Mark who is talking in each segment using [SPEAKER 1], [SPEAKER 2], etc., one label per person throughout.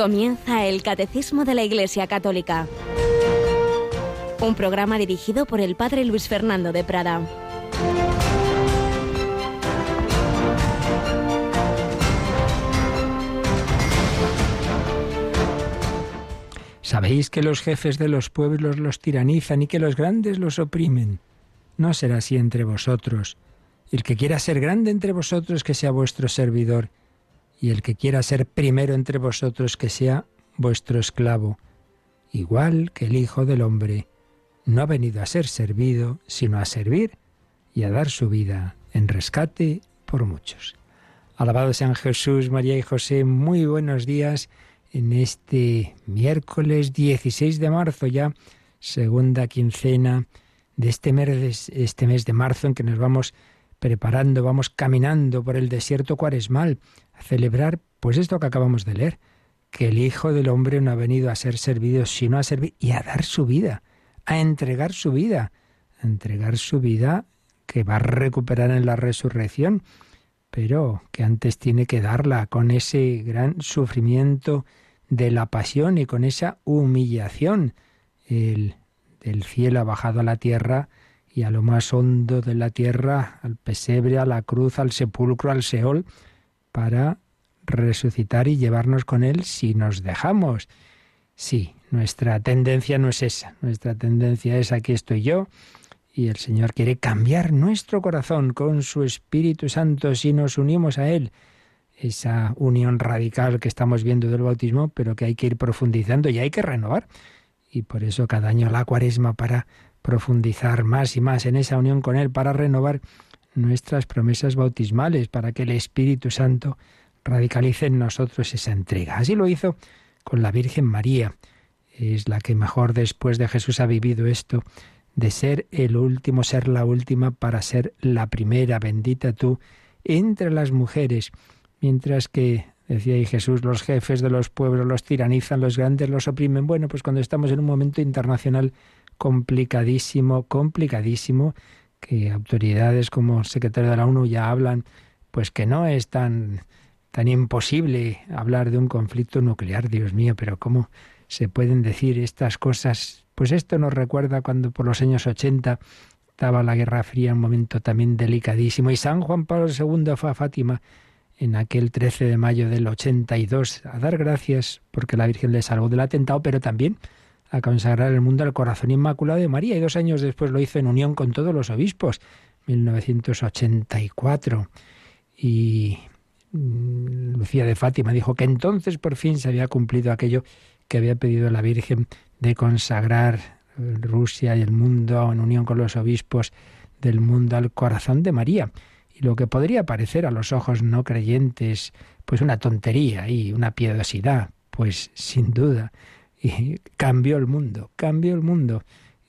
[SPEAKER 1] Comienza el Catecismo de la Iglesia Católica. Un programa dirigido por el Padre Luis Fernando de Prada.
[SPEAKER 2] Sabéis que los jefes de los pueblos los tiranizan y que los grandes los oprimen. No será así entre vosotros. El que quiera ser grande entre vosotros, que sea vuestro servidor y el que quiera ser primero entre vosotros que sea vuestro esclavo, igual que el Hijo del Hombre no ha venido a ser servido, sino a servir y a dar su vida en rescate por muchos. Alabado sean Jesús, María y José, muy buenos días en este miércoles 16 de marzo ya, segunda quincena de este este mes de marzo en que nos vamos preparando, vamos caminando por el desierto cuaresmal, celebrar pues esto que acabamos de leer, que el Hijo del Hombre no ha venido a ser servido, sino a servir y a dar su vida, a entregar su vida, a entregar su vida que va a recuperar en la resurrección, pero que antes tiene que darla con ese gran sufrimiento de la pasión y con esa humillación. El del cielo ha bajado a la tierra y a lo más hondo de la tierra, al pesebre, a la cruz, al sepulcro, al Seol, para resucitar y llevarnos con Él si nos dejamos. Sí, nuestra tendencia no es esa, nuestra tendencia es aquí estoy yo y el Señor quiere cambiar nuestro corazón con su Espíritu Santo si nos unimos a Él. Esa unión radical que estamos viendo del bautismo, pero que hay que ir profundizando y hay que renovar. Y por eso cada año la cuaresma para profundizar más y más en esa unión con Él, para renovar nuestras promesas bautismales, para que el Espíritu Santo radicalice en nosotros esa entrega. Así lo hizo con la Virgen María. Es la que mejor después de Jesús ha vivido esto de ser el último, ser la última para ser la primera. Bendita tú entre las mujeres. Mientras que, decía ahí Jesús, los jefes de los pueblos los tiranizan, los grandes los oprimen. Bueno, pues cuando estamos en un momento internacional complicadísimo, complicadísimo, que autoridades como secretario de la ONU ya hablan, pues que no es tan, tan imposible hablar de un conflicto nuclear, Dios mío, pero ¿cómo se pueden decir estas cosas? Pues esto nos recuerda cuando por los años 80 estaba la Guerra Fría, un momento también delicadísimo, y San Juan Pablo II fue a Fátima en aquel 13 de mayo del 82 a dar gracias porque la Virgen le salvó del atentado, pero también a consagrar el mundo al corazón inmaculado de María y dos años después lo hizo en unión con todos los obispos, 1984. Y mm, Lucía de Fátima dijo que entonces por fin se había cumplido aquello que había pedido la Virgen de consagrar Rusia y el mundo en unión con los obispos del mundo al corazón de María. Y lo que podría parecer a los ojos no creyentes, pues una tontería y una piedosidad, pues sin duda y cambió el mundo, cambió el mundo.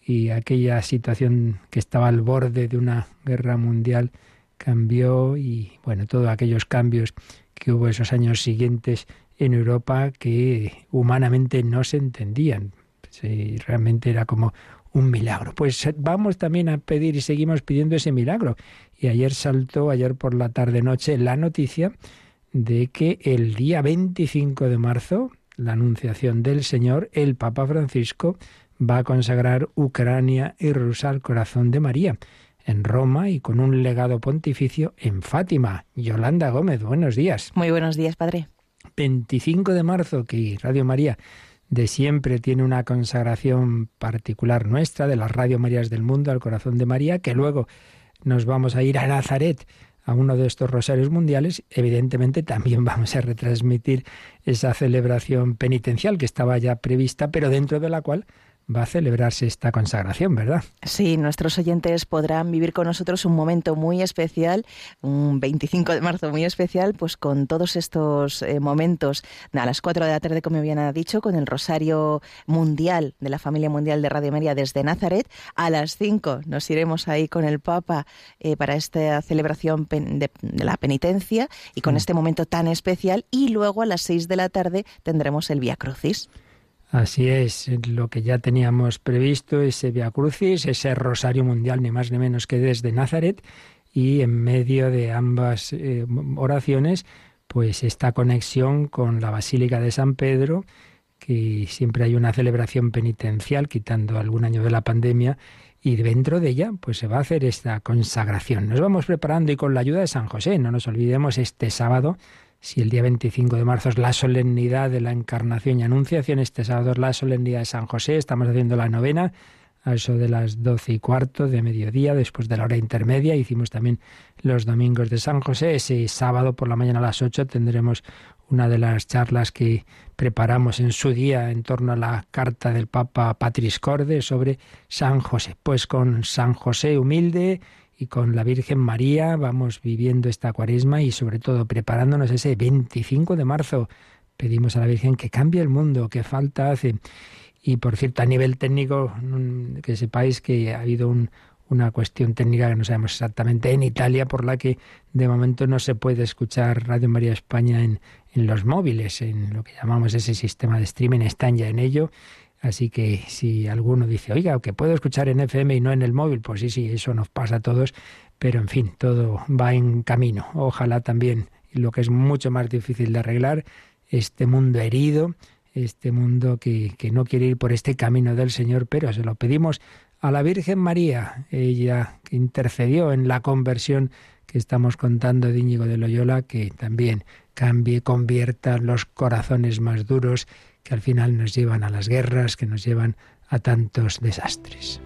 [SPEAKER 2] Y aquella situación que estaba al borde de una guerra mundial cambió y bueno, todos aquellos cambios que hubo esos años siguientes en Europa que humanamente no se entendían. realmente era como un milagro. Pues vamos también a pedir y seguimos pidiendo ese milagro. Y ayer saltó, ayer por la tarde-noche, la noticia de que el día 25 de marzo, la anunciación del Señor, el Papa Francisco va a consagrar Ucrania y Rusia al corazón de María en Roma y con un legado pontificio en Fátima. Yolanda Gómez, buenos días.
[SPEAKER 3] Muy buenos días, padre.
[SPEAKER 2] 25 de marzo, que Radio María de siempre tiene una consagración particular nuestra de las Radio Marías del mundo al corazón de María, que luego nos vamos a ir a Nazaret a uno de estos rosarios mundiales, evidentemente también vamos a retransmitir esa celebración penitencial que estaba ya prevista, pero dentro de la cual va a celebrarse esta consagración, ¿verdad?
[SPEAKER 3] Sí, nuestros oyentes podrán vivir con nosotros un momento muy especial, un 25 de marzo muy especial, pues con todos estos eh, momentos a las 4 de la tarde, como bien ha dicho, con el Rosario Mundial de la Familia Mundial de Radio María desde Nazaret. A las 5 nos iremos ahí con el Papa eh, para esta celebración de, la penitencia y con mm. este momento tan especial. Y luego a las 6 de la tarde tendremos el Via Crucis.
[SPEAKER 2] Así es, lo que ya teníamos previsto, ese Via Crucis, ese Rosario Mundial, ni más ni menos que desde Nazaret, y en medio de ambas eh, oraciones, pues esta conexión con la Basílica de San Pedro, que siempre hay una celebración penitencial, quitando algún año de la pandemia, y dentro de ella pues se va a hacer esta consagración. Nos vamos preparando y con la ayuda de San José, no nos olvidemos este sábado, si el día 25 de marzo es la solemnidad de la Encarnación y Anunciación, este sábado es la solemnidad de San José, estamos haciendo la novena a eso de las doce y cuarto de mediodía, después de la hora intermedia. Hicimos también los domingos de San José. Ese sábado por la mañana a las ocho tendremos una de las charlas que preparamos en su día en torno a la carta del Papa Patris Corde sobre San José. Pues con San José humilde y con la Virgen María vamos viviendo esta cuaresma y sobre todo preparándonos ese 25 de marzo. Pedimos a la Virgen que cambie el mundo, que falta hace. Y por cierto, a nivel técnico, mm, que sepáis que ha habido una cuestión técnica que no sabemos exactamente en Italia, por la que de momento no se puede escuchar Radio María España en, en los móviles, en lo que llamamos ese sistema de streaming, están ya en ello. Así que si alguno dice, oiga, que puedo escuchar en FM y no en el móvil, pues sí, sí, eso nos pasa a todos, pero en fin, todo va en camino. Ojalá también, lo que es mucho más difícil de arreglar, este mundo herido, este mundo que, que no quiere ir por este camino del Señor, pero se lo pedimos a la Virgen María, ella que intercedió en la conversión que estamos contando de Íñigo de Loyola, que también cambie, convierta los corazones más duros que al final nos llevan a las guerras, que nos llevan a tantos desastres.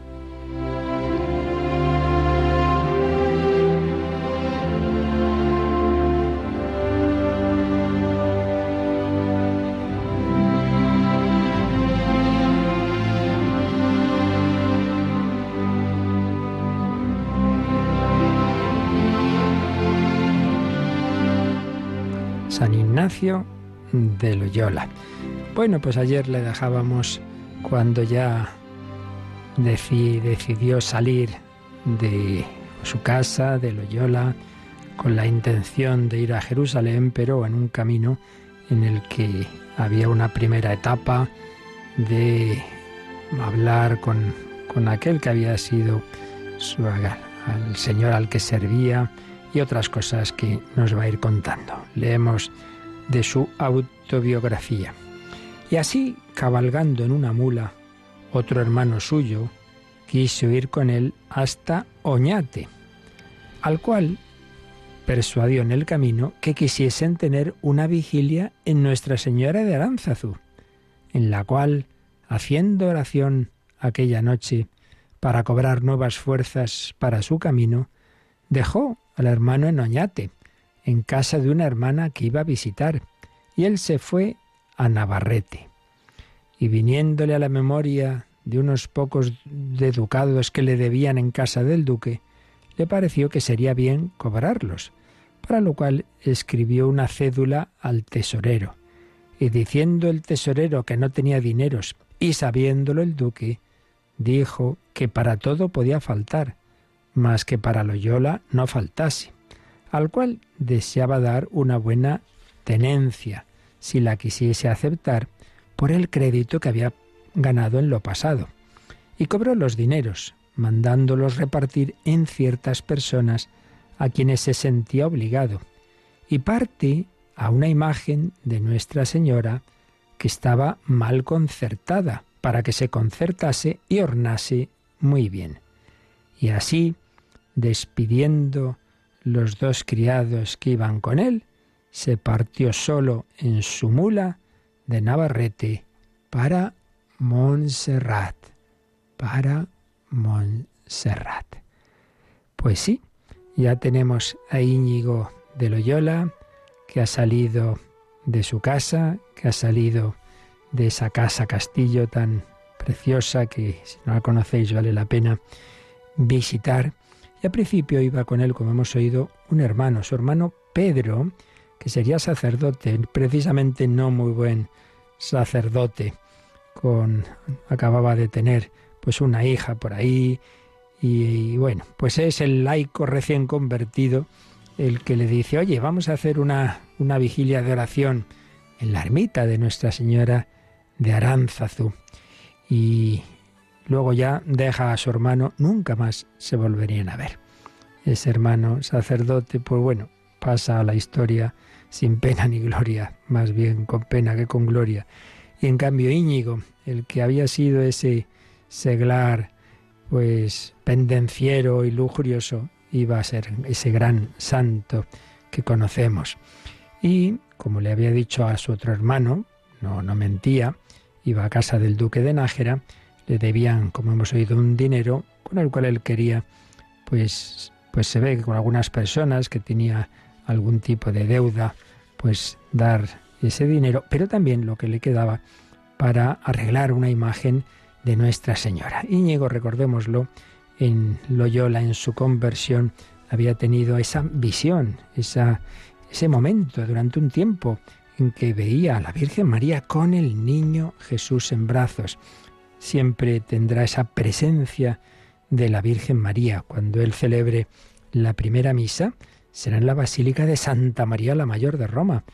[SPEAKER 2] San Ignacio de Loyola. Bueno, pues ayer le dejábamos cuando ya decidió salir de su casa, de Loyola, con la intención de ir a Jerusalén, pero en un camino en el que había una primera etapa de hablar con, con aquel que había sido su, al Señor al que servía, y otras cosas que nos va a ir contando. Leemos de su autobiografía. Y así, cabalgando en una mula, otro hermano suyo quiso ir con él hasta Oñate, al cual persuadió en el camino que quisiesen tener una vigilia en Nuestra Señora de Aránzazu, en la cual, haciendo oración aquella noche para cobrar nuevas fuerzas para su camino, dejó al hermano en Oñate, en casa de una hermana que iba a visitar, y él se fue a Navarrete. Y viniéndole a la memoria de unos pocos de ducados que le debían en casa del duque, le pareció que sería bien cobrarlos, para lo cual escribió una cédula al tesorero, y diciendo el tesorero que no tenía dineros, y sabiéndolo el duque, dijo que para todo podía faltar, más que para Loyola no faltase, al cual deseaba dar una buena tenencia, si la quisiese aceptar, por el crédito que había ganado en lo pasado, y cobró los dineros, mandándolos repartir en ciertas personas a quienes se sentía obligado, y parte a una imagen de Nuestra Señora que estaba mal concertada, para que se concertase y ornase muy bien. Y así, despidiendo los dos criados que iban con él, se partió solo en su mula de Navarrete para Montserrat, para Montserrat. Pues sí, ya tenemos a Íñigo de Loyola, que ha salido de su casa, que ha salido de esa casa castillo tan preciosa que si no la conocéis vale la pena visitar al principio iba con él, como hemos oído, un hermano, su hermano Pedro, sería sacerdote, precisamente no muy buen sacerdote, con acababa de tener pues una hija por ahí y, bueno, pues es el laico recién convertido el que le dice, "Oye, vamos a hacer una una vigilia de oración en la ermita de Nuestra Señora de Aránzazu." Y Luego ya deja a su hermano, nunca más se volverían a ver. Ese hermano sacerdote, pues bueno, pasa a la historia sin pena ni gloria, más bien con pena que con gloria. Y en cambio Íñigo, el que había sido ese seglar, pues pendenciero y lujurioso, iba a ser ese gran santo que conocemos. Y, como le había dicho a su otro hermano, no, no mentía, iba a casa del duque de Nájera, le debían, como hemos oído, un dinero con el cual él quería, pues, pues se ve que con algunas personas que tenía algún tipo de deuda, pues dar ese dinero, pero también lo que le quedaba para arreglar una imagen de Nuestra Señora. Íñigo, recordémoslo, en Loyola, en su conversión, había tenido esa visión, esa, ese momento durante un tiempo en que veía a la Virgen María con el niño Jesús en brazos. Siempre tendrá esa presencia de la Virgen María. Cuando él celebre la primera misa, será en la Basílica de Santa María la Mayor de Roma,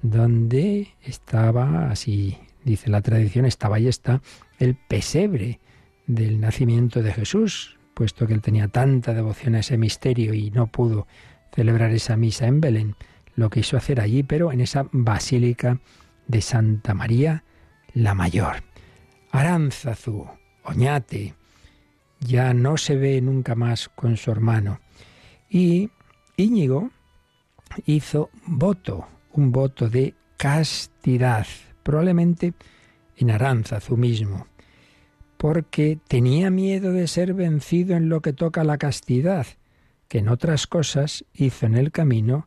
[SPEAKER 2] donde estaba, así dice la tradición, estaba y está el pesebre del nacimiento de Jesús, puesto que él tenía tanta devoción a ese misterio y no pudo celebrar esa misa en Belén, lo quiso hacer allí, pero en esa Basílica de Santa María la Mayor. Aránzazu, Oñate, ya no se ve nunca más con su hermano. Y Íñigo hizo voto, un voto de castidad, probablemente en Aránzazu mismo, porque tenía miedo de ser vencido en lo que toca la castidad, que en otras cosas hizo en el camino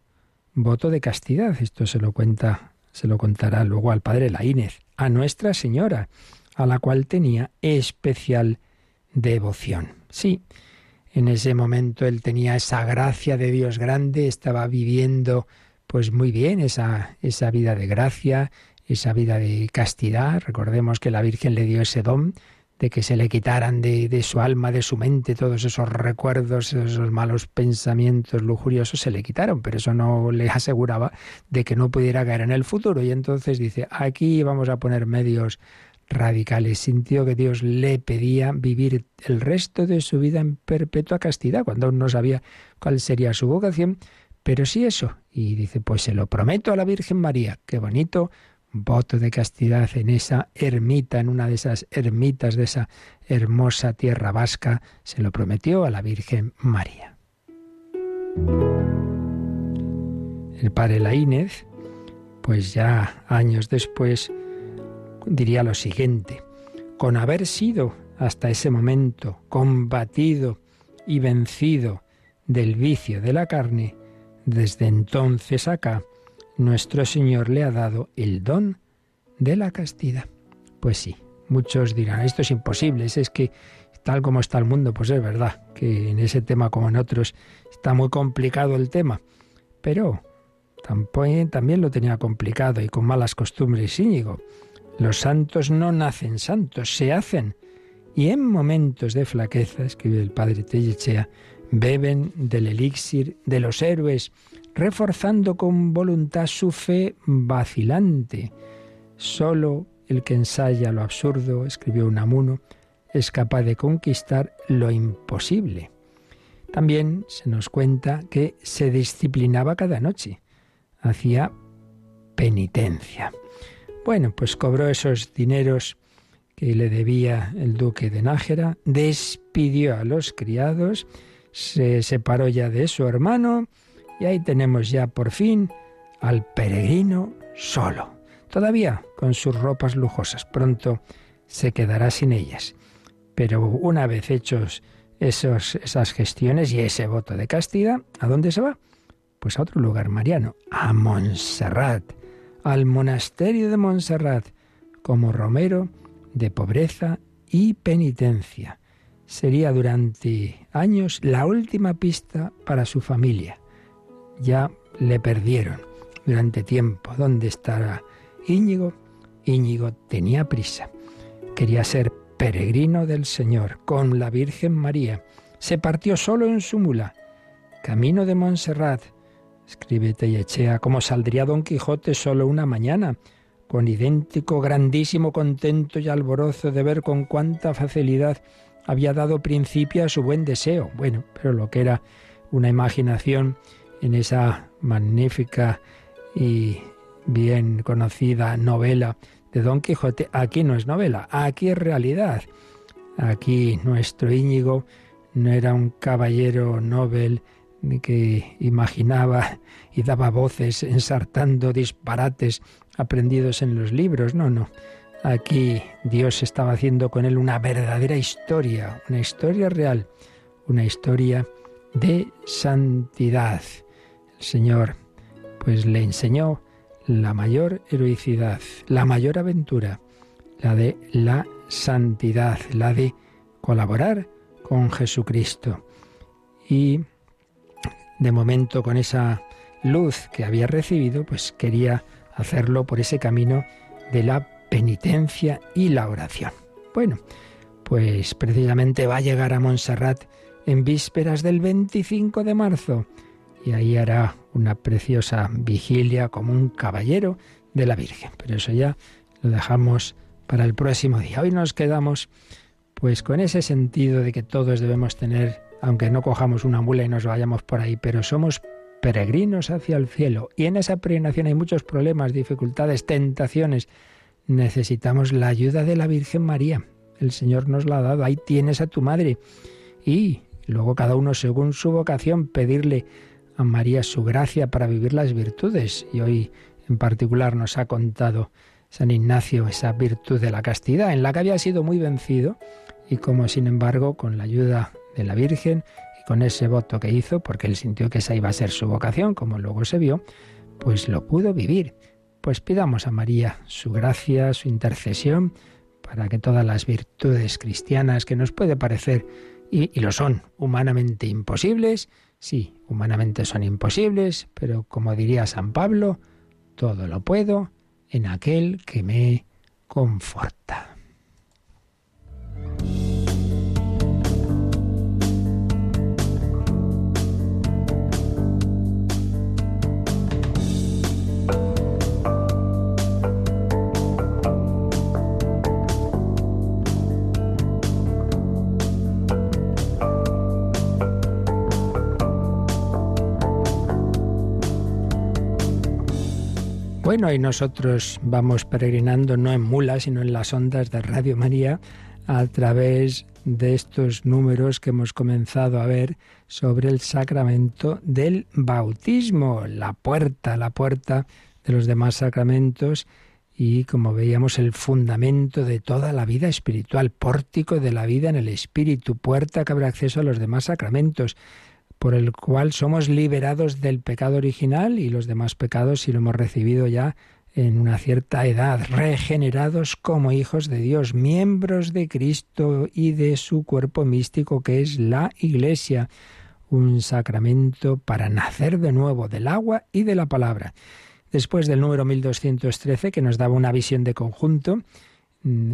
[SPEAKER 2] voto de castidad. Esto se lo cuenta, se lo contará luego al padre Laínez, a Nuestra Señora, a la cual tenía especial devoción. Sí, en ese momento él tenía esa gracia de Dios grande, estaba viviendo pues muy bien esa, esa vida de gracia, esa vida de castidad. Recordemos que la Virgen le dio ese don de que se le quitaran de, de, su alma, de su mente, todos esos recuerdos, esos malos pensamientos lujuriosos, se le quitaron, pero eso no le aseguraba de que no pudiera caer en el futuro. Y entonces dice, aquí vamos a poner medios radicales. Sintió que Dios le pedía vivir el resto de su vida en perpetua castidad, cuando aún no sabía cuál sería su vocación, pero sí eso. Y dice, pues se lo prometo a la Virgen María. Qué bonito voto de castidad en esa ermita, en una de esas ermitas de esa hermosa tierra vasca, se lo prometió a la Virgen María. El padre Laínez, pues ya años después, diría lo siguiente, con haber sido hasta ese momento combatido y vencido del vicio de la carne, desde entonces acá, nuestro Señor le ha dado el don de la castidad. Pues sí, muchos dirán, esto es imposible, es que tal como está el mundo, pues es verdad que en ese tema como en otros está muy complicado el tema, pero también lo tenía complicado y con malas costumbres Íñigo. Los santos no nacen santos, se hacen. Y en momentos de flaqueza, escribe el padre Tellechea, beben del elixir de los héroes, reforzando con voluntad su fe vacilante. Solo el que ensaya lo absurdo, escribió Unamuno, es capaz de conquistar lo imposible. También se nos cuenta que se disciplinaba cada noche, hacía penitencia. Bueno, pues cobró esos dineros que le debía el duque de Nájera, despidió a los criados, se separó ya de su hermano y ahí tenemos ya por fin al peregrino solo, todavía con sus ropas lujosas. Pronto se quedará sin ellas. Pero una vez hechos esos, esas gestiones y ese voto de castidad, ¿a dónde se va? Pues a otro lugar mariano, a Montserrat al monasterio de Montserrat como romero de pobreza y penitencia. Sería durante años la última pista para su familia. Ya le perdieron durante tiempo. ¿Dónde estará Íñigo? Íñigo tenía prisa. Quería ser peregrino del Señor con la Virgen María. Se partió solo en su mula, camino de Montserrat, Escribe Tellechea, cómo saldría Don Quijote solo una mañana, con idéntico grandísimo contento y alborozo de ver con cuánta facilidad había dado principio a su buen deseo. Bueno, pero lo que era una imaginación en esa magnífica y bien conocida novela de Don Quijote, aquí no es novela, aquí es realidad. Aquí nuestro Íñigo no era un caballero Nobel que imaginaba y daba voces ensartando disparates aprendidos en los libros, no, no. Aquí Dios estaba haciendo con él una verdadera historia, una historia real, una historia de santidad. El Señor pues le enseñó la mayor heroicidad, la mayor aventura, la de la santidad, la de colaborar con Jesucristo. Y de momento con esa luz que había recibido, pues quería hacerlo por ese camino de la penitencia y la oración. Bueno, pues precisamente va a llegar a Montserrat en vísperas del 25 de marzo y ahí hará una preciosa vigilia como un caballero de la Virgen. Pero eso ya lo dejamos para el próximo día. Hoy nos quedamos pues con ese sentido de que todos debemos tener, aunque no cojamos una mula y nos vayamos por ahí, pero somos peregrinos hacia el cielo. Y en esa peregrinación hay muchos problemas, dificultades, tentaciones. Necesitamos la ayuda de la Virgen María. El Señor nos la ha dado. Ahí tienes a tu madre. Y luego cada uno según su vocación pedirle a María su gracia para vivir las virtudes. Y hoy en particular nos ha contado San Ignacio esa virtud de la castidad, en la que había sido muy vencido y como sin embargo con la ayuda de la Virgen y con ese voto que hizo, porque él sintió que esa iba a ser su vocación, como luego se vio, pues lo pudo vivir. Pues pidamos a María su gracia, su intercesión, para que todas las virtudes cristianas que nos puede parecer, y, y lo son, humanamente imposibles, sí, humanamente son imposibles, pero como diría San Pablo, todo lo puedo en aquel que me conforta. Bueno, y nosotros vamos peregrinando no en mulas, sino en las ondas de Radio María a través de estos números que hemos comenzado a ver sobre el sacramento del bautismo, la puerta, la puerta de los demás sacramentos y como veíamos el fundamento de toda la vida espiritual, pórtico de la vida en el espíritu, puerta que abre acceso a los demás sacramentos por el cual somos liberados del pecado original y los demás pecados si lo hemos recibido ya en una cierta edad, regenerados como hijos de Dios, miembros de Cristo y de su cuerpo místico que es la Iglesia, un sacramento para nacer de nuevo del agua y de la palabra. Después del número 1213 que nos daba una visión de conjunto,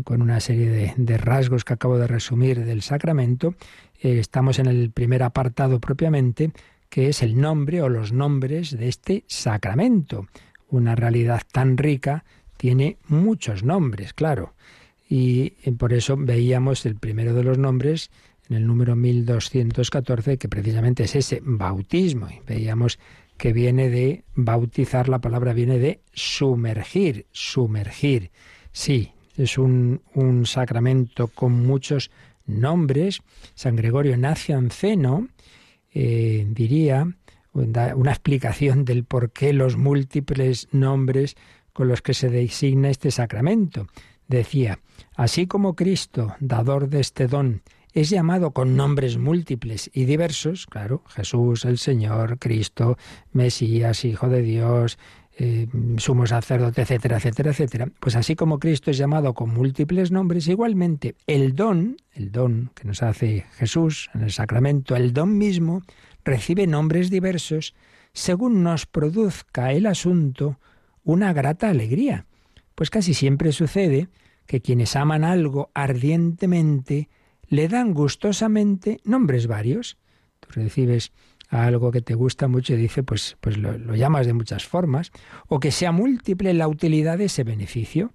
[SPEAKER 2] con una serie de, de rasgos que acabo de resumir del sacramento, eh, estamos en el primer apartado propiamente, que es el nombre o los nombres de este sacramento. Una realidad tan rica tiene muchos nombres, claro. Y eh, por eso veíamos el primero de los nombres en el número 1214, que precisamente es ese bautismo. Y veíamos que viene de bautizar, la palabra viene de sumergir, sumergir. Sí, es un, un sacramento con muchos nombres. San Gregorio Nacianceno eh, diría una explicación del por qué los múltiples nombres con los que se designa este sacramento. Decía, así como Cristo, dador de este don, es llamado con nombres múltiples y diversos, claro, Jesús, el Señor, Cristo, Mesías, Hijo de Dios, eh, sumo sacerdote, etcétera, etcétera, etcétera. Pues así como Cristo es llamado con múltiples nombres, igualmente el don, el don que nos hace Jesús en el sacramento, el don mismo, recibe nombres diversos según nos produzca el asunto una grata alegría. Pues casi siempre sucede que quienes aman algo ardientemente le dan gustosamente nombres varios. Tú recibes a algo que te gusta mucho y dice, pues, pues lo, llamas de muchas formas, o que sea múltiple la utilidad de ese beneficio.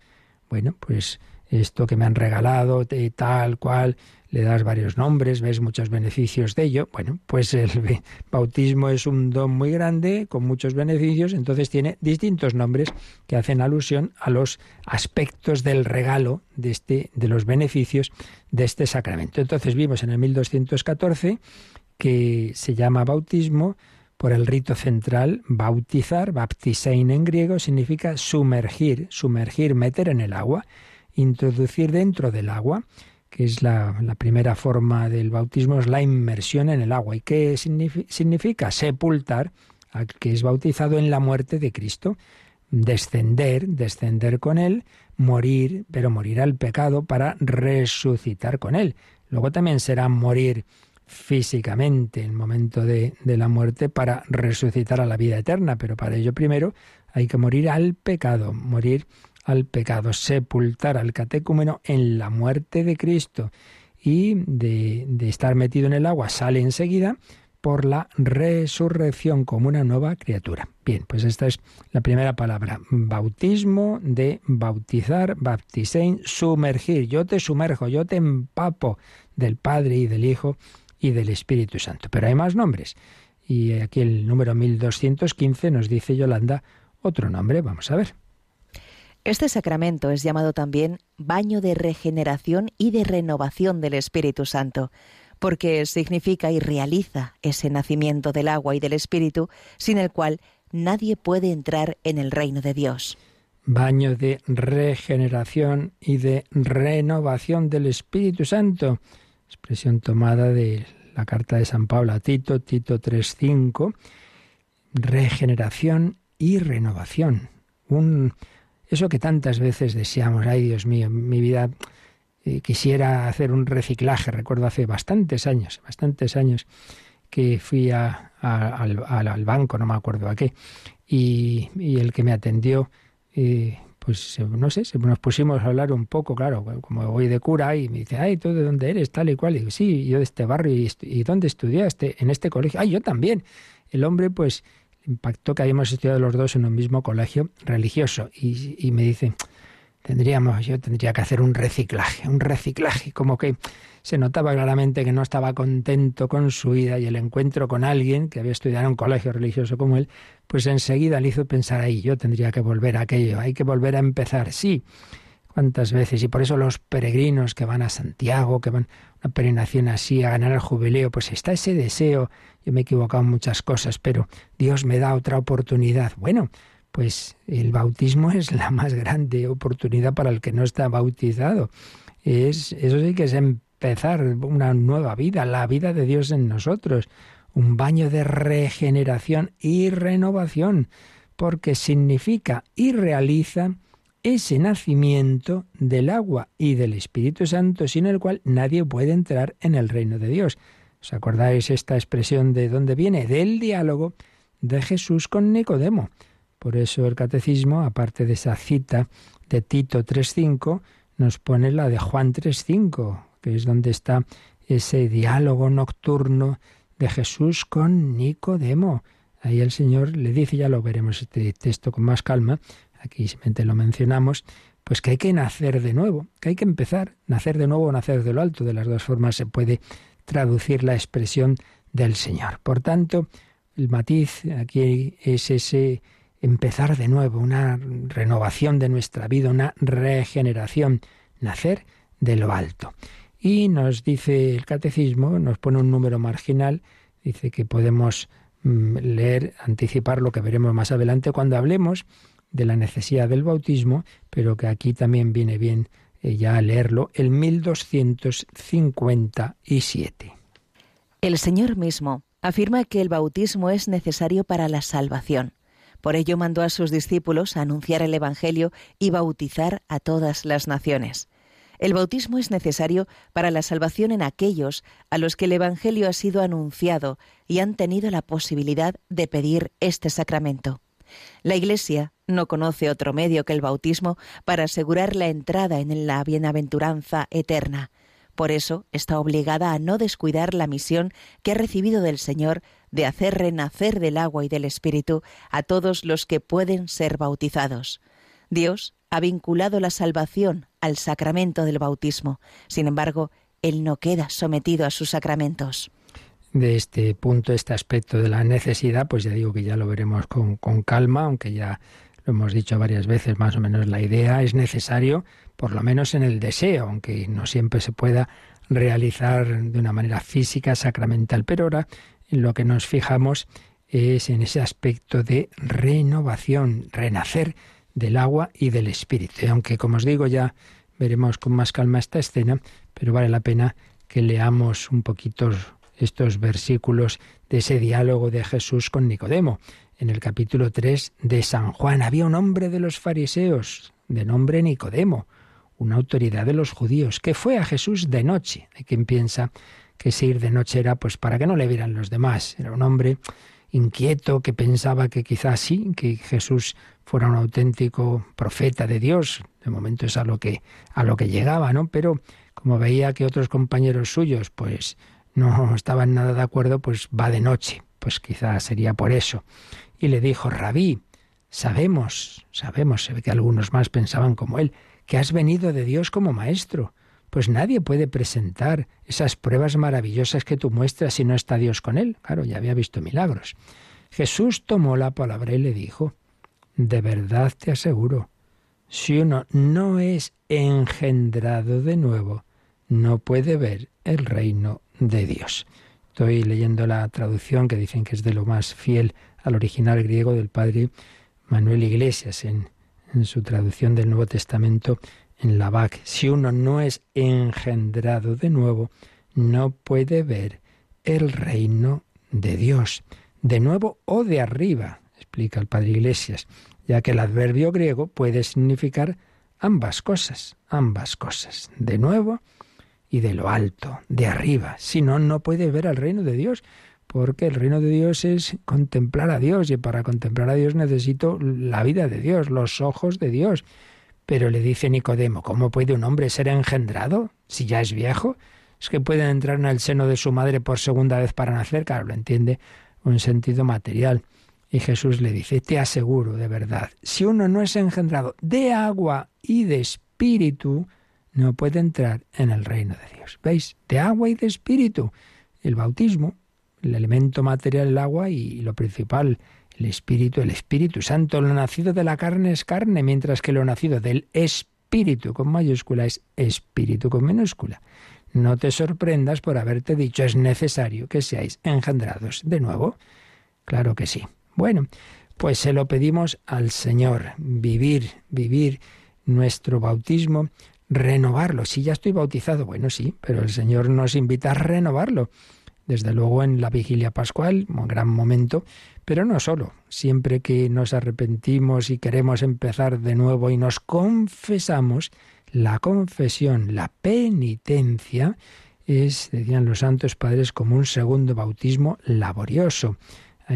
[SPEAKER 2] Bueno, pues esto que me han regalado, tal cual, le das varios nombres, ves muchos beneficios de ello. Bueno, pues el bautismo es un don muy grande, con muchos beneficios, entonces tiene distintos nombres que hacen alusión a los aspectos del regalo de, este, de los beneficios de este sacramento. Entonces vimos en el 1214 que se llama bautismo por el rito central, bautizar, baptisein en griego, significa sumergir, sumergir, meter en el agua, introducir dentro del agua que es la, primera forma del bautismo, es la inmersión en el agua. ¿Y qué significa? Sepultar al que es bautizado en la muerte de Cristo. Descender, descender con él, morir, pero morir al pecado para resucitar con él. Luego también será morir físicamente en el momento de, de la muerte para resucitar a la vida eterna, pero para ello primero hay que morir al pecado, morir al pecado, sepultar al catecúmeno en la muerte de Cristo y de, estar metido en el agua sale enseguida por la resurrección como una nueva criatura. Bien, pues esta es la primera palabra. Bautismo de bautizar, baptisein, sumergir. Yo te sumerjo, yo te empapo del Padre y del Hijo y del Espíritu Santo. Pero hay más nombres. Y aquí el número 1215 nos dice Yolanda otro nombre. Vamos a ver.
[SPEAKER 3] Este sacramento es llamado también baño de regeneración y de renovación del Espíritu Santo, porque significa y realiza ese nacimiento del agua y del Espíritu, sin el cual nadie puede entrar en el reino de Dios.
[SPEAKER 2] Baño de regeneración y de renovación del Espíritu Santo, expresión tomada de la carta de San Pablo a Tito, Tito 3.5, regeneración y renovación. Un eso que tantas veces deseamos, ay Dios mío, mi vida eh, quisiera hacer un reciclaje. Recuerdo hace bastantes años, bastantes años que fui a, al, banco, no me acuerdo a qué, y, el que me atendió, eh, pues no sé, nos pusimos a hablar un poco, claro, como voy de cura, y me dice, ay, ¿tú de dónde eres? Tal y cual. Y sí, yo de este barrio, ¿y, y dónde estudiaste? En este colegio. Ay, yo también. El hombre, pues, impactó que habíamos estudiado los dos en un mismo colegio religioso. Y, me dice, tendríamos, yo tendría que hacer un reciclaje, un reciclaje, como que se notaba claramente que no estaba contento con su vida y el encuentro con alguien que había estudiado en un colegio religioso como él, pues enseguida le hizo pensar ahí, yo tendría que volver a aquello, hay que volver a empezar, sí, cuántas veces, y por eso los peregrinos que van a Santiago, que van a una peregrinación así a ganar el jubileo, pues está ese deseo, yo me he equivocado en muchas cosas, pero Dios me da otra oportunidad. Bueno, pues el bautismo es la más grande oportunidad para el que no está bautizado. Es, eso sí que es empezar una nueva vida, la vida de Dios en nosotros, un baño de regeneración y renovación, porque significa y realiza ese nacimiento del agua y del Espíritu Santo sin el cual nadie puede entrar en el reino de Dios. ¿Os acordáis esta expresión de dónde viene? Del diálogo de Jesús con Nicodemo. Por eso el catecismo, aparte de esa cita de Tito 3.5, nos pone la de Juan 3.5, que es donde está ese diálogo nocturno de Jesús con Nicodemo. Ahí el Señor le dice, ya lo veremos este texto con más calma, aquí simplemente lo mencionamos, pues que hay que nacer de nuevo, que hay que empezar, nacer de nuevo o nacer de lo alto, de las dos formas se puede traducir la expresión del Señor. Por tanto, el matiz aquí es ese empezar de nuevo, una renovación de nuestra vida, una regeneración, nacer de lo alto. Y nos dice el catecismo, nos pone un número marginal, dice que podemos mm, leer, anticipar lo que veremos más adelante cuando hablemos de la necesidad del bautismo, pero que aquí también viene bien eh, ya a leerlo, el 1257.
[SPEAKER 3] El Señor mismo afirma que el bautismo es necesario para la salvación. Por ello mandó a sus discípulos a anunciar el Evangelio y bautizar a todas las naciones. El bautismo es necesario para la salvación en aquellos a los que el Evangelio ha sido anunciado y han tenido la posibilidad de pedir este sacramento. La Iglesia no conoce otro medio que el bautismo para asegurar la entrada en la bienaventuranza eterna. Por eso está obligada a no descuidar la misión que ha recibido del Señor de hacer renacer del agua y del Espíritu a todos los que pueden ser bautizados. Dios ha vinculado la salvación al sacramento del bautismo. Sin embargo, él no queda sometido a sus sacramentos.
[SPEAKER 2] De este punto, este aspecto de la necesidad, pues ya digo que ya lo veremos con, con calma, aunque ya lo hemos dicho varias veces, más o menos la idea es necesario, por lo menos en el deseo, aunque no siempre se pueda realizar de una manera física, sacramental, pero ahora en lo que nos fijamos es en ese aspecto de renovación, renacer del agua y del espíritu. Y aunque, como os digo, ya veremos con más calma esta escena, pero vale la pena que leamos un poquito estos versículos de ese diálogo de Jesús con Nicodemo. En el capítulo 3 de San Juan había un hombre de los fariseos, de nombre Nicodemo, una autoridad de los judíos, que fue a Jesús de noche. Hay quien piensa que ese ir de noche era pues para que no le vieran los demás. Era un hombre inquieto que pensaba que quizás sí, que Jesús fuera un auténtico profeta de Dios. De momento es a lo que a lo que llegaba, ¿no? Pero como veía que otros compañeros suyos pues no estaban nada de acuerdo, pues va de noche. Pues quizás sería por eso. Y le dijo, Rabí, sabemos, sabemos, se ve que algunos más pensaban como él, que has venido de Dios como maestro pues nadie puede presentar esas pruebas maravillosas que tú muestras si no está Dios con él. Claro, ya había visto milagros. Jesús tomó la palabra y le dijo, de verdad te aseguro, si uno no es engendrado de nuevo, no puede ver el reino de Dios. Estoy leyendo la traducción que dicen que es de lo más fiel al original griego del padre Manuel Iglesias en, su traducción del Nuevo Testamento en la VAC, si uno no es engendrado de nuevo, no puede ver el reino de Dios, de nuevo o de arriba, explica el padre Iglesias, ya que el adverbio griego puede significar ambas cosas, ambas cosas, de nuevo y de lo alto, de arriba. Si no, no puede ver el reino de Dios, porque el reino de Dios es contemplar a Dios y para contemplar a Dios necesito la vida de Dios, los ojos de Dios. Pero le dice Nicodemo, ¿cómo puede un hombre ser engendrado si ya es viejo? ¿Es que puede entrar en el seno de su madre por segunda vez para nacer? Claro, lo entiende un sentido material. Y Jesús le dice, te aseguro de verdad, si uno no es engendrado de agua y de espíritu, no puede entrar en el reino de Dios. ¿Veis? De agua y de espíritu. El bautismo, el elemento material, el agua y lo principal, el Espíritu, el Espíritu Santo, lo nacido de la carne es carne, mientras que lo nacido del Espíritu con mayúscula es Espíritu con minúscula. No te sorprendas por haberte dicho es necesario que seáis engendrados de nuevo. Claro que sí. Bueno, pues se lo pedimos al Señor, vivir, vivir nuestro bautismo, renovarlo. Si ya estoy bautizado, bueno, sí, pero el Señor nos invita a renovarlo. Desde luego en la vigilia pascual, un gran momento, pero no solo. Siempre que nos arrepentimos y queremos empezar de nuevo y nos confesamos, la confesión, la penitencia, es, decían los santos padres, como un segundo bautismo laborioso.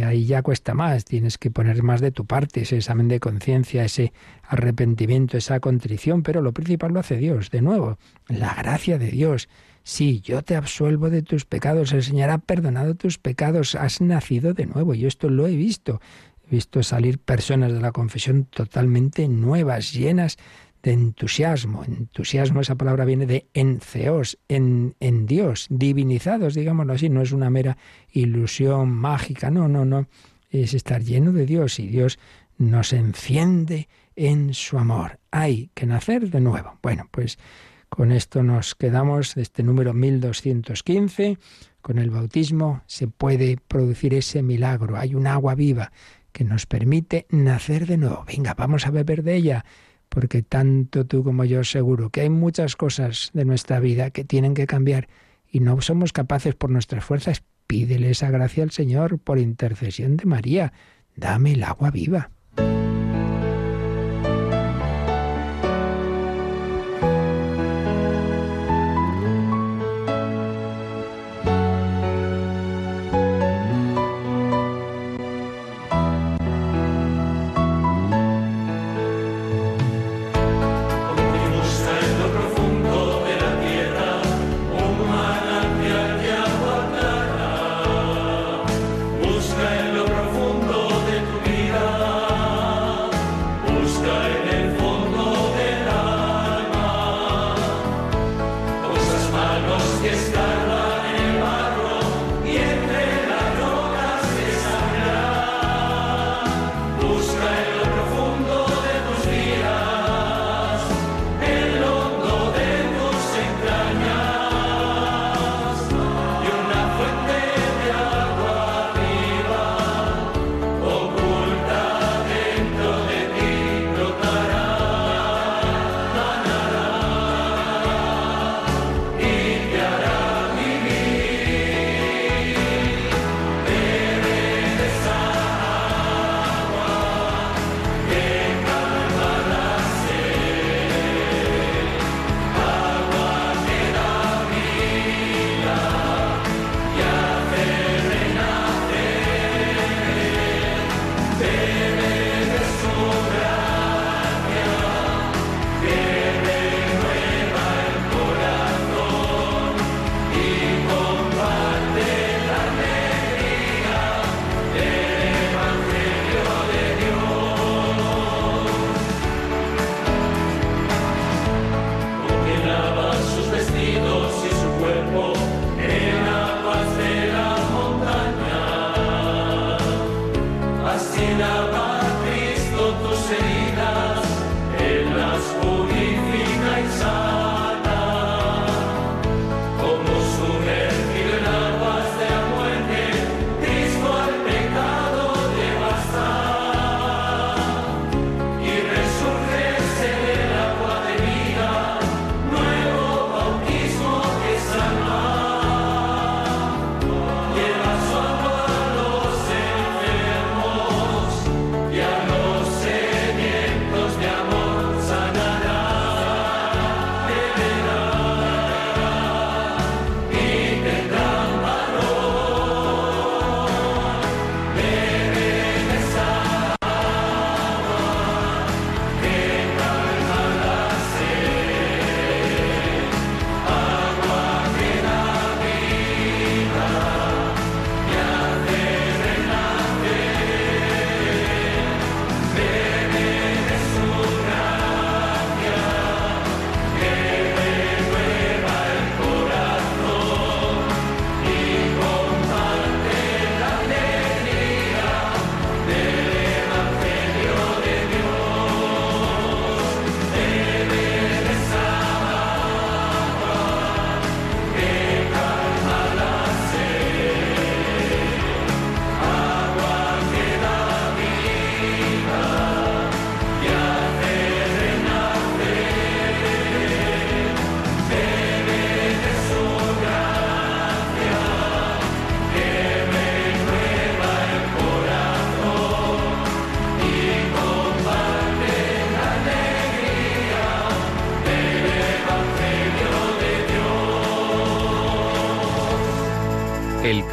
[SPEAKER 2] Ahí ya cuesta más, tienes que poner más de tu parte, ese examen de conciencia, ese arrepentimiento, esa contrición, pero lo principal lo hace Dios, de nuevo, la gracia de Dios, Sí, yo te absuelvo de tus pecados, el Señor ha perdonado tus pecados, has nacido de nuevo. Yo esto lo he visto. He visto salir personas de la confesión totalmente nuevas, llenas de entusiasmo. Entusiasmo, esa palabra viene de enceos, en, en Dios, divinizados, digámoslo así, no es una mera ilusión mágica, no, no, no, es estar lleno de Dios y Dios nos enciende en su amor. Hay que nacer de nuevo. Bueno, pues con esto nos quedamos de este número 1215. Con el bautismo se puede producir ese milagro. Hay un agua viva que nos permite nacer de nuevo. Venga, vamos a beber de ella, porque tanto tú como yo seguro que hay muchas cosas de nuestra vida que tienen que cambiar y no somos capaces por nuestras fuerzas. Pídele esa gracia al Señor por intercesión de María. Dame el agua viva.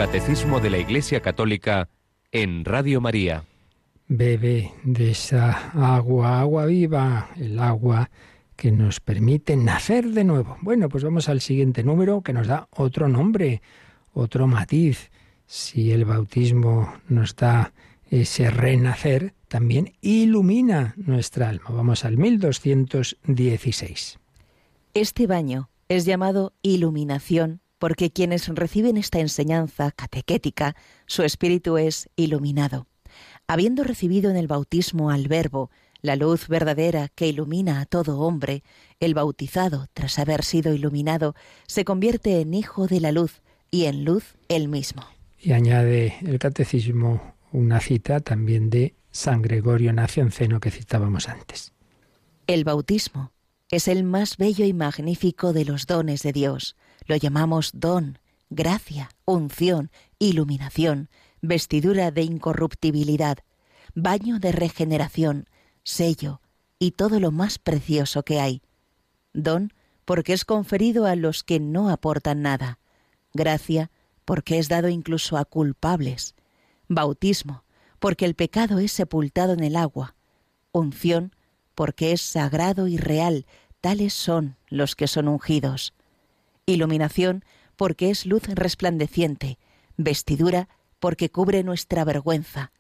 [SPEAKER 4] Catecismo de la Iglesia Católica en Radio María.
[SPEAKER 2] Bebe de esa agua, agua viva, el agua que nos permite nacer de nuevo. Bueno, pues vamos al siguiente número que nos da otro nombre, otro matiz. Si el bautismo nos da ese renacer, también ilumina nuestra alma. Vamos al 1216.
[SPEAKER 3] Este baño es llamado iluminación porque quienes reciben esta enseñanza catequética, su espíritu es iluminado. Habiendo recibido en el bautismo al Verbo, la luz verdadera que ilumina a todo hombre, el bautizado, tras haber sido iluminado, se convierte en hijo de la luz y en luz él mismo.
[SPEAKER 2] Y añade el catecismo una cita también de San Gregorio Nacianceno que citábamos antes.
[SPEAKER 3] El bautismo es el más bello y magnífico de los dones de Dios. Lo llamamos don, gracia, unción, iluminación, vestidura de incorruptibilidad, baño de regeneración, sello y todo lo más precioso que hay. Don, porque es conferido a los que no aportan nada. Gracia, porque es dado incluso a culpables. Bautismo, porque el pecado es sepultado en el agua. Unción, porque es sagrado y real, tales son los que son ungidos. Iluminación, porque es luz resplandeciente. Vestidura, porque cubre nuestra vergüenza.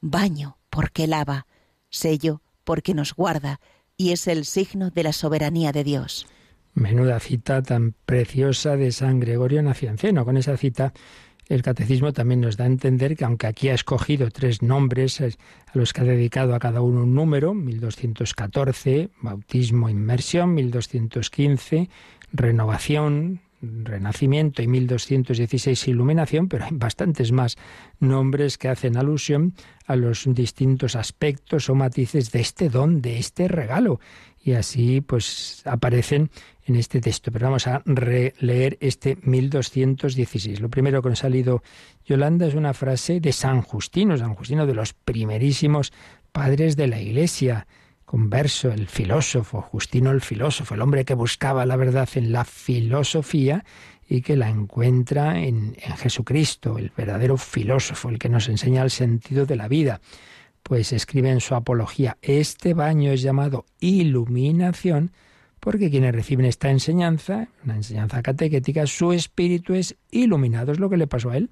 [SPEAKER 3] Baño, porque lava. Sello, porque nos guarda y es el signo de la soberanía de Dios.
[SPEAKER 2] Menuda cita tan preciosa de San Gregorio Nacianceno. Con esa cita el catecismo también nos da a entender que aunque aquí ha escogido tres nombres a los que ha dedicado a cada uno un número, 1214, bautismo, inmersión, 1215, renovación, Renacimiento y 1216 Iluminación, pero hay bastantes más nombres que hacen alusión a los distintos aspectos o matices de este don, de este regalo. Y así pues aparecen en este texto. Pero vamos a releer este 1216. Lo primero que nos ha salido Yolanda es una frase de San Justino, San Justino de los primerísimos padres de la Iglesia converso, el filósofo, Justino el filósofo, el hombre que buscaba la verdad en la filosofía y que la encuentra en, Jesucristo, el verdadero filósofo, el que nos enseña el sentido de la vida. Pues escribe en su apología, este baño es llamado iluminación porque quienes reciben esta enseñanza, una enseñanza catequética, su espíritu es iluminado, es lo que le pasó a él.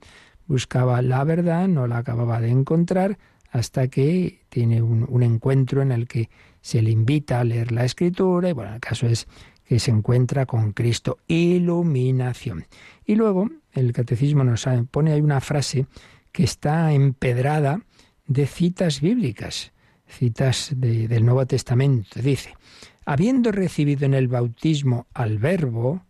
[SPEAKER 2] Buscaba la verdad, no la acababa de encontrar, hasta que tiene un encuentro en el que se le invita a leer la escritura y bueno, el caso es que se encuentra con Cristo, iluminación. Y luego el catecismo nos pone ahí una frase que está empedrada de citas bíblicas, citas del Nuevo Testamento. Dice, habiendo recibido en el bautismo al verbo,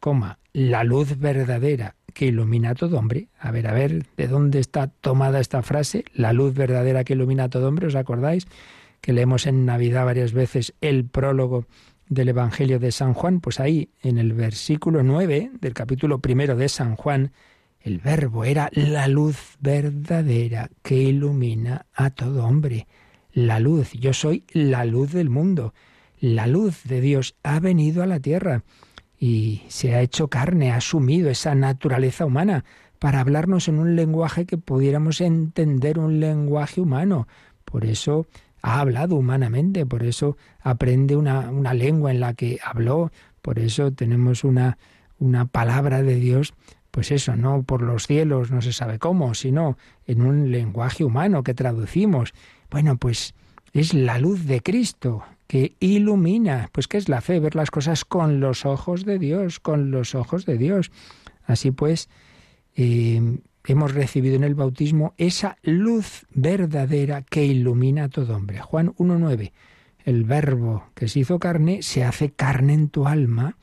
[SPEAKER 2] coma, la luz verdadera que ilumina a todo hombre. A ver, a ver, ¿de dónde está tomada esta frase? La luz verdadera que ilumina a todo hombre, ¿os acordáis? Que leemos en Navidad varias veces el prólogo del Evangelio de San Juan, pues ahí en el versículo 9 del capítulo primero de San Juan, el verbo era la luz verdadera que ilumina a todo hombre. La luz, yo soy la luz del mundo. La luz de Dios ha venido a la tierra y se ha hecho carne, ha asumido esa naturaleza humana para hablarnos en un lenguaje que pudiéramos entender un lenguaje humano. Por eso ha hablado humanamente, por eso aprende una, una lengua en la que habló, por eso tenemos una, una palabra de Dios, pues eso, no por los cielos, no se sabe cómo, sino en un lenguaje humano que traducimos. Bueno, pues es la luz de Cristo que ilumina, pues que es la fe, ver las cosas con los ojos de Dios, con los ojos de Dios. Así pues, eh, hemos recibido en el bautismo esa luz verdadera que ilumina a todo hombre. Juan 1.9. El verbo que se hizo carne se hace carne en tu alma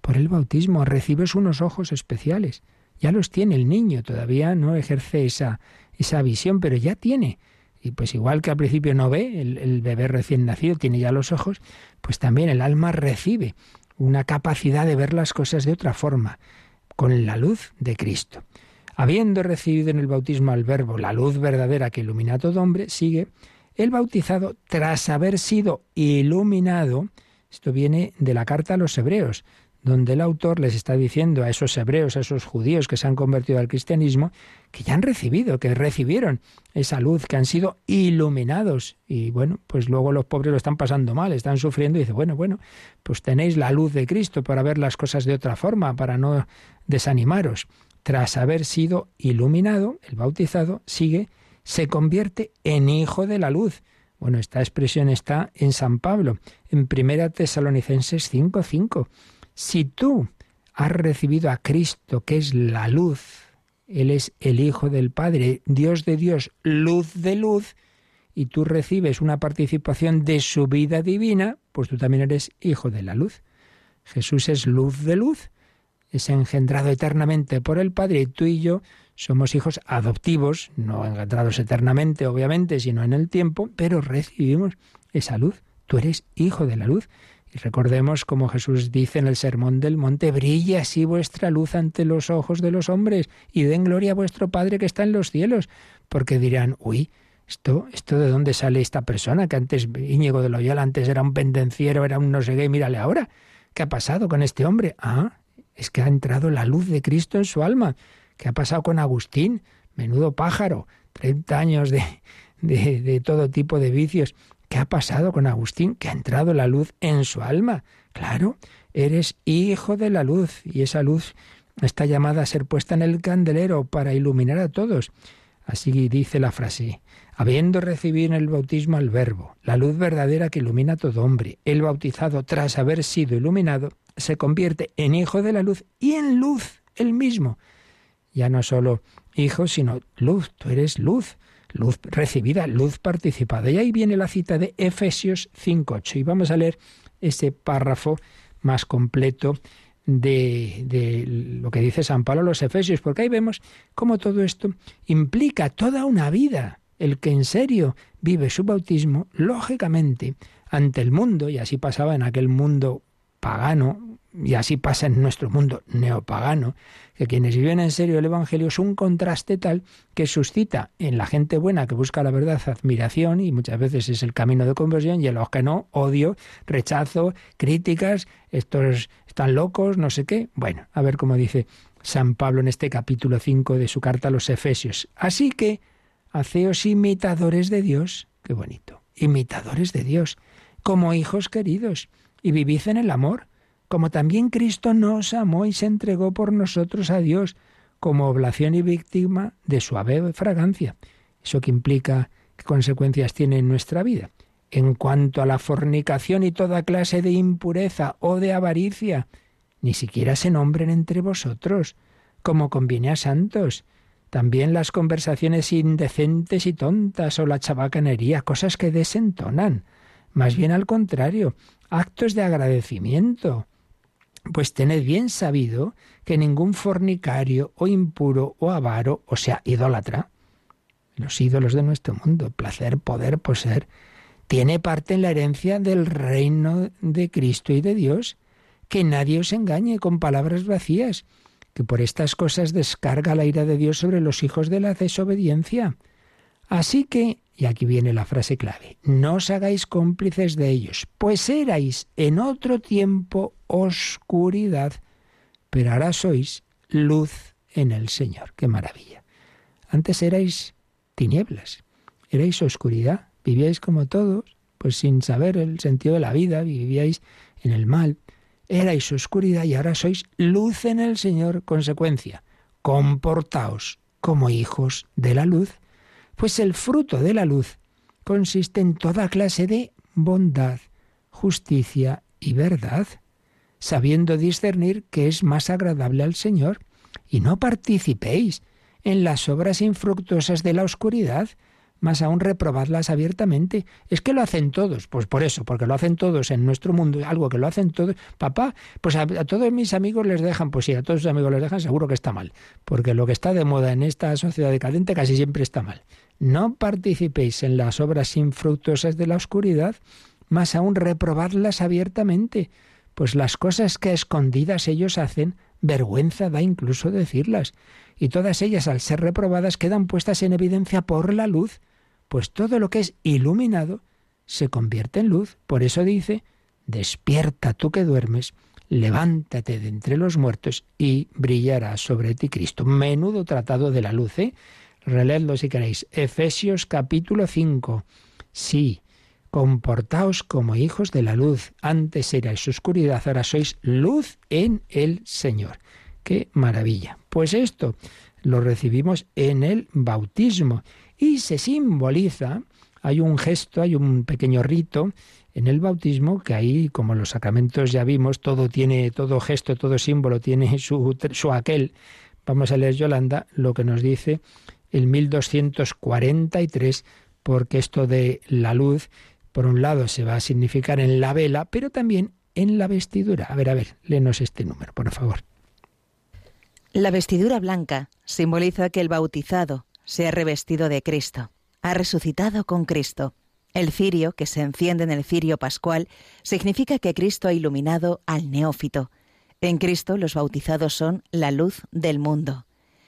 [SPEAKER 2] por el bautismo. Recibes unos ojos especiales. Ya los tiene el niño, todavía no ejerce esa, esa visión, pero ya tiene. Y pues igual que al principio no ve, el, el bebé recién nacido tiene ya los ojos, pues también el alma recibe una capacidad de ver las cosas de otra forma, con la luz de Cristo. Habiendo recibido en el bautismo al Verbo la luz verdadera que ilumina a todo hombre, sigue el bautizado tras haber sido iluminado, esto viene de la carta a los hebreos, donde el autor les está diciendo a esos hebreos, a esos judíos que se han convertido al cristianismo, que ya han recibido, que recibieron esa luz, que han sido iluminados. Y bueno, pues luego los pobres lo están pasando mal, están sufriendo y dice, bueno, bueno, pues tenéis la luz de Cristo para ver las cosas de otra forma, para no desanimaros. Tras haber sido iluminado, el bautizado sigue, se convierte en hijo de la luz. Bueno, esta expresión está en San Pablo, en Primera Tesalonicenses 5:5. Si tú has recibido a Cristo, que es la luz, Él es el Hijo del Padre, Dios de Dios, luz de luz, y tú recibes una participación de su vida divina, pues tú también eres hijo de la luz. Jesús es luz de luz, es engendrado eternamente por el Padre, y tú y yo somos hijos adoptivos, no engendrados eternamente, obviamente, sino en el tiempo, pero recibimos esa luz. Tú eres hijo de la luz. Y recordemos como Jesús dice en el Sermón del Monte, brilla así vuestra luz ante los ojos de los hombres y den gloria a vuestro Padre que está en los cielos, porque dirán, uy, esto, esto de dónde sale esta persona que antes Íñigo de Loyola antes era un pendenciero, era un no sé qué, mírale ahora, ¿qué ha pasado con este hombre? Ah, es que ha entrado la luz de Cristo en su alma. ¿Qué ha pasado con Agustín? Menudo pájaro, 30 años de, de, todo tipo de vicios ¿Qué ha pasado con Agustín? Que ha entrado la luz en su alma. Claro, eres hijo de la luz y esa luz está llamada a ser puesta en el candelero para iluminar a todos. Así dice la frase, habiendo recibido en el bautismo al Verbo, la luz verdadera que ilumina a todo hombre, el bautizado, tras haber sido iluminado, se convierte en hijo de la luz y en luz el mismo. Ya no solo hijo, sino luz, tú eres luz luz recibida, luz participada. Y ahí viene la cita de Efesios 5.8. Y vamos a leer ese párrafo más completo de, de, lo que dice San Pablo a los Efesios, porque ahí vemos cómo todo esto implica toda una vida. El que en serio vive su bautismo, lógicamente, ante el mundo, y así pasaba en aquel mundo pagano, y así pasa en nuestro mundo neopagano, que quienes viven en serio el Evangelio es un contraste tal que suscita en la gente buena que busca la verdad admiración y muchas veces es el camino de conversión y en los que no odio, rechazo, críticas, estos están locos, no sé qué. Bueno, a ver cómo dice San Pablo en este capítulo 5 de su carta a los Efesios. Así que, haceos imitadores de Dios, qué bonito, imitadores de Dios, como hijos queridos, y vivid en el amor como también Cristo nos amó y se entregó por nosotros a Dios como oblación y víctima de su suave fragancia. ¿Eso que implica? ¿Qué consecuencias tiene en nuestra vida? En cuanto a la fornicación y toda clase de impureza o de avaricia, ni siquiera se nombren entre vosotros, como conviene a santos. También las conversaciones indecentes y tontas o la chabacanería, cosas que desentonan. Más bien al contrario, actos de agradecimiento pues tened bien sabido que ningún fornicario o impuro o avaro, o sea, idólatra, los ídolos de nuestro mundo, placer, poder, poseer, tiene parte en la herencia del reino de Cristo y de Dios. Que nadie os engañe con palabras vacías, que por estas cosas descarga la ira de Dios sobre los hijos de la desobediencia. Así que y aquí viene la frase clave. No os hagáis cómplices de ellos, pues erais en otro tiempo oscuridad, pero ahora sois luz en el Señor. Qué maravilla. Antes erais tinieblas, erais oscuridad, vivíais como todos, pues sin saber el sentido de la vida, vivíais en el mal. Erais oscuridad y ahora sois luz en el Señor. Consecuencia, comportaos como hijos de la luz pues el fruto de la luz consiste en toda clase de bondad, justicia y verdad, sabiendo discernir qué es más agradable al Señor, y no participéis en las obras infructuosas de la oscuridad, más aún reprobadlas abiertamente. Es que lo hacen todos, pues por eso, porque lo hacen todos en nuestro mundo, algo que lo hacen todos. Papá, pues a, todos mis amigos les dejan, pues sí, a todos sus amigos les dejan, seguro que está mal, porque lo que está de moda en esta sociedad decadente casi siempre está mal. No participéis en las obras infructuosas de la oscuridad, más aún reprobadlas abiertamente, pues las cosas que escondidas ellos hacen, vergüenza da incluso decirlas, y todas ellas al ser reprobadas quedan puestas en evidencia por la luz, pues todo lo que es iluminado se convierte en luz. Por eso dice, despierta tú que duermes, levántate de entre los muertos y brillará sobre ti Cristo. Menudo tratado de la luz, ¿eh? Releedlo si queréis. Efesios capítulo 5. Sí, comportaos como hijos de la luz. Antes erais oscuridad, ahora sois luz en el Señor. ¡Qué maravilla! Pues esto lo recibimos en el bautismo y se simboliza, hay un gesto, hay un pequeño rito en el bautismo, que ahí, como los sacramentos ya vimos, todo tiene, todo gesto, todo símbolo tiene su, su aquel. Vamos a leer, Yolanda, lo que nos dice el 1243, porque esto de la luz, por un lado, se va a significar en la vela, pero también en la vestidura. A ver, a ver, léenos este número, por favor.
[SPEAKER 3] La vestidura blanca simboliza que el bautizado se ha revestido de Cristo, ha resucitado con Cristo el cirio, que se enciende en el cirio pascual, significa que Cristo ha iluminado al neófito. En Cristo los bautizados son la luz del mundo.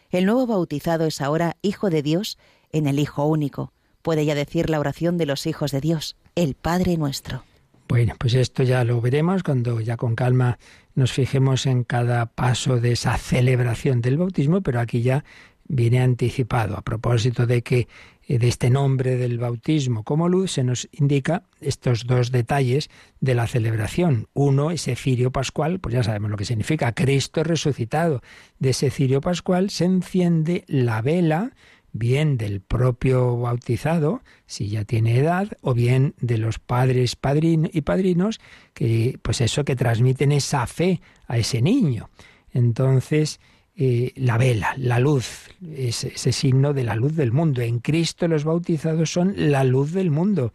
[SPEAKER 3] El nuevo bautizado es ahora hijo de Dios en el Hijo único. Puede ya decir la oración de los hijos de Dios, el Padre nuestro.
[SPEAKER 2] Bueno, pues esto ya lo veremos cuando ya con calma nos fijemos en cada paso de esa celebración del bautismo, pero aquí ya viene anticipado a propósito de que eh, de este nombre del bautismo como luz, se nos indica estos dos detalles de la celebración. Uno, ese cirio pascual, pues ya sabemos lo que significa, Cristo resucitado. De ese cirio pascual se enciende la vela, bien del propio bautizado, si ya tiene edad, o bien de los padres y padrinos, que pues eso que transmiten esa fe a ese niño. Entonces, eh, la vela, la luz, ese, ese signo de la luz del mundo. En Cristo los bautizados son la luz del mundo.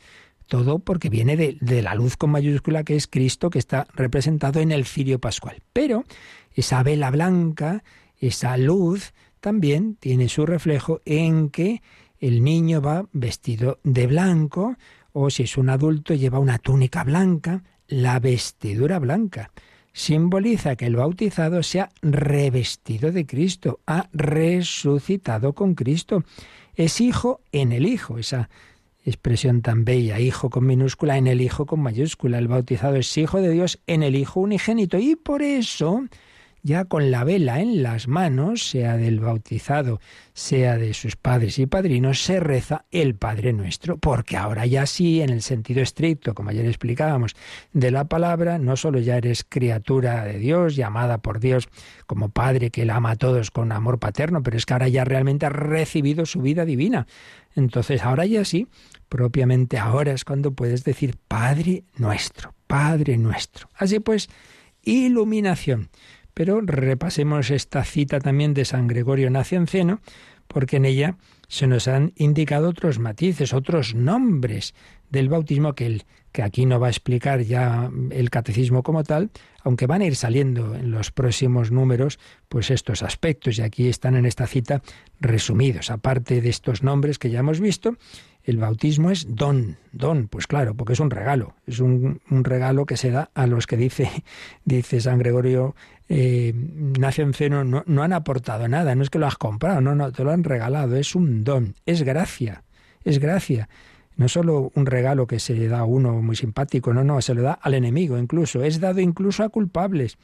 [SPEAKER 2] Todo porque viene de, de, la luz con mayúscula que es Cristo que está representado en el cirio pascual. Pero esa vela blanca, esa luz, también tiene su reflejo en que el niño va vestido de blanco o si es un adulto lleva una túnica blanca, la vestidura blanca simboliza que el bautizado se ha revestido de Cristo, ha resucitado con Cristo. Es hijo en el Hijo, esa expresión tan bella, hijo con minúscula en el Hijo con mayúscula. El bautizado es hijo de Dios en el Hijo unigénito y por eso ya con la vela en las manos, sea del bautizado, sea de sus padres y padrinos, se reza el Padre Nuestro, porque ahora ya sí, en el sentido estricto, como ayer explicábamos, de la palabra, no solo ya eres criatura de Dios, llamada por Dios como Padre que la ama a todos con amor paterno, pero es que ahora ya realmente has recibido su vida divina. Entonces ahora ya sí, propiamente ahora es cuando puedes decir Padre Nuestro, Padre Nuestro. Así pues, iluminación. Pero repasemos esta cita también de San Gregorio Nacianceno, porque en ella se nos han indicado otros matices, otros nombres del bautismo que, el, que aquí no va a explicar ya el catecismo como tal, aunque van a ir saliendo en los próximos números, pues estos aspectos, y aquí están en esta cita resumidos, aparte de estos nombres que ya hemos visto, el bautismo es don, don, pues claro, porque es un regalo, es un, un regalo que se da a los que dice, dice San Gregorio eh, Nacianceno, no, no han aportado nada, no es que lo has comprado, no, no, te lo han regalado, es un don, es gracia, es gracia. No solo un regalo que se le da a uno muy simpático, no, no, se lo da al enemigo incluso, es dado incluso a culpables.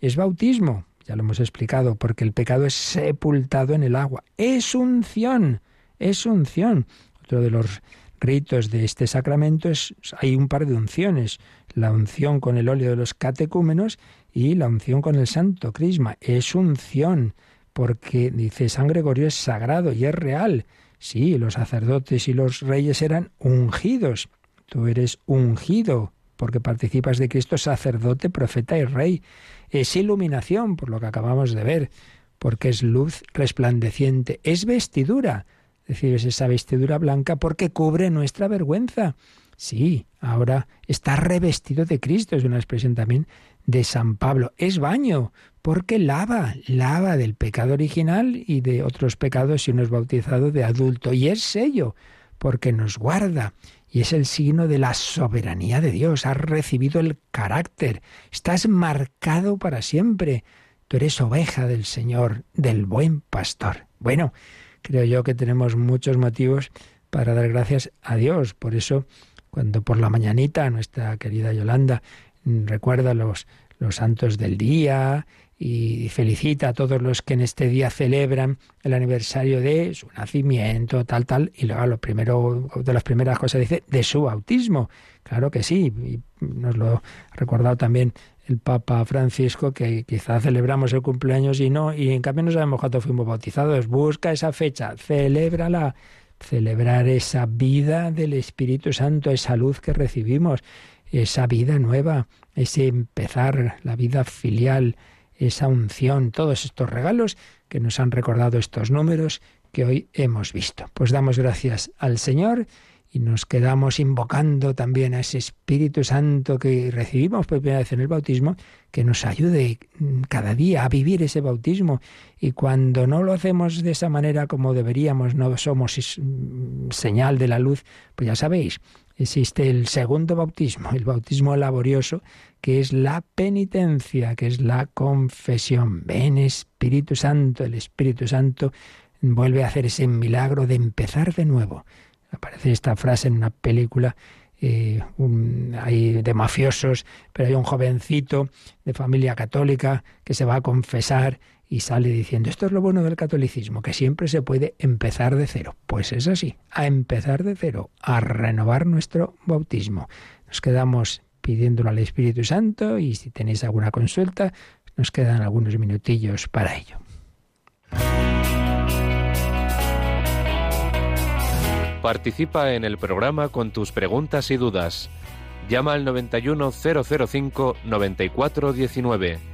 [SPEAKER 2] Es bautismo, ya lo hemos explicado, porque el pecado es sepultado en el agua. Es unción, es unción. Otro de los ritos de este sacramento es, hay un par de unciones, la unción con el óleo de los catecúmenos y la unción con el santo crisma. Es unción, porque dice San Gregorio es sagrado y es real. Sí, los sacerdotes y los reyes eran ungidos. Tú eres ungido porque participas de Cristo sacerdote, profeta y rey. Es iluminación, por lo que acabamos de ver, porque es luz resplandeciente. Es vestidura, decir, es esa vestidura blanca porque cubre nuestra vergüenza. Sí, ahora está revestido de Cristo, es una expresión también de San Pablo. Es baño, porque lava, lava del pecado original y de otros pecados si uno es bautizado de adulto. Y es sello, porque nos guarda. Y es el signo de la soberanía de Dios. Has recibido el carácter. Estás marcado para siempre. Tú eres oveja del Señor, del buen pastor. Bueno, creo yo que tenemos muchos motivos para dar gracias a Dios. Por eso, cuando por la mañanita nuestra querida Yolanda recuerda los, los santos del día y felicita a todos los que en este día celebran el aniversario de su nacimiento, tal, tal, y luego lo primero, de las primeras cosas dice, de su bautismo. Claro que sí, y nos lo ha recordado también el Papa Francisco, que quizá celebramos el cumpleaños y no, y en cambio no sabemos cuándo fuimos bautizados. Busca esa fecha, celébrala, celebrar esa vida del Espíritu Santo, esa luz que recibimos, esa vida nueva, ese empezar, la vida filial, esa unción, todos estos regalos que nos han recordado estos números que hoy hemos visto. Pues damos gracias al Señor y nos quedamos invocando también a ese Espíritu Santo que recibimos por primera vez en el bautismo, que nos ayude cada día a vivir ese bautismo. Y cuando no lo hacemos de esa manera como deberíamos, no somos señal de la luz, pues ya sabéis, existe el segundo bautismo, el bautismo laborioso, que es la penitencia, que es la confesión. Ven Espíritu Santo, el Espíritu Santo vuelve a hacer ese milagro de empezar de nuevo Aparece esta frase en una película eh, hay de mafiosos, pero hay un jovencito de familia católica que se va a confesar y sale diciendo, esto es lo bueno del catolicismo, que siempre se puede empezar de cero. Pues es así, a empezar de cero, a renovar nuestro bautismo. Nos quedamos pidiéndolo al Espíritu Santo y si tenéis alguna consulta, nos quedan algunos minutillos para ello.
[SPEAKER 4] Participa en el programa con tus preguntas y dudas. Llama al 91005 9419.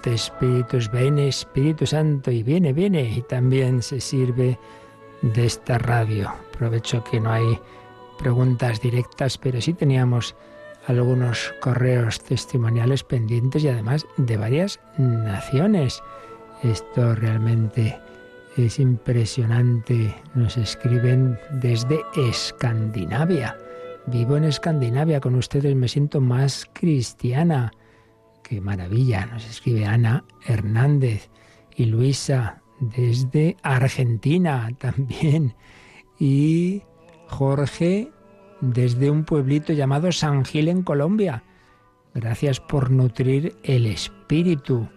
[SPEAKER 2] Santo Espíritus, ven Espíritu Santo y viene, viene. Y también se sirve de esta radio. Aprovecho que no hay preguntas directas, pero sí teníamos algunos correos testimoniales pendientes y además de varias naciones. Esto realmente es impresionante. Nos escriben desde Escandinavia. Vivo en Escandinavia con ustedes, me siento más cristiana. Qué maravilla, nos escribe Ana Hernández y Luisa desde Argentina también. Y Jorge desde un pueblito llamado San Gil en Colombia. Gracias por nutrir el espíritu.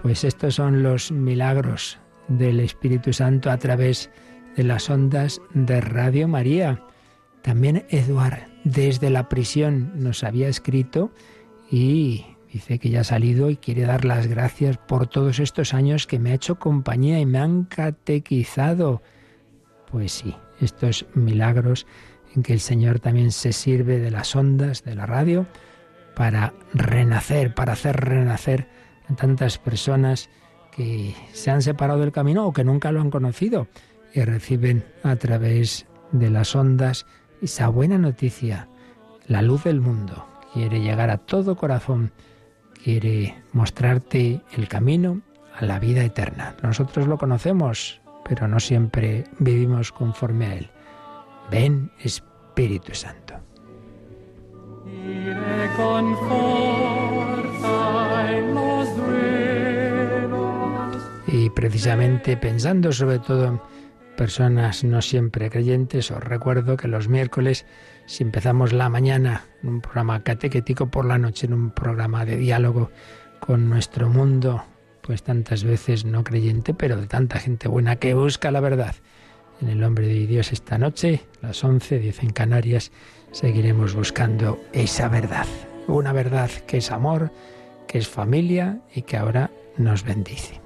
[SPEAKER 2] Pues estos son los milagros del Espíritu Santo a través de las ondas de Radio María. También Eduard desde la prisión nos había escrito y dice que ya ha salido y quiere dar las gracias por todos estos años que me ha hecho compañía y me han catequizado. Pues sí, estos milagros en que el Señor también se sirve de las ondas de la radio para renacer, para hacer renacer a tantas personas que se han separado del camino o que nunca lo han conocido y reciben a través de las ondas esa buena noticia. La luz del mundo quiere llegar a todo corazón, quiere mostrarte el camino a la vida eterna. Nosotros lo conocemos, pero no siempre vivimos conforme a él. Ven, Espíritu Santo. Y precisamente pensando sobre todo en personas no siempre creyentes, os recuerdo que los miércoles, si empezamos la mañana en un programa catequético, por la noche en un programa de diálogo con nuestro mundo, pues tantas veces no creyente, pero de tanta gente buena que busca la verdad en el nombre de Dios esta noche, las 11, 10 en Canarias, seguiremos buscando esa verdad. Una verdad que es amor, que es familia y que ahora nos bendice.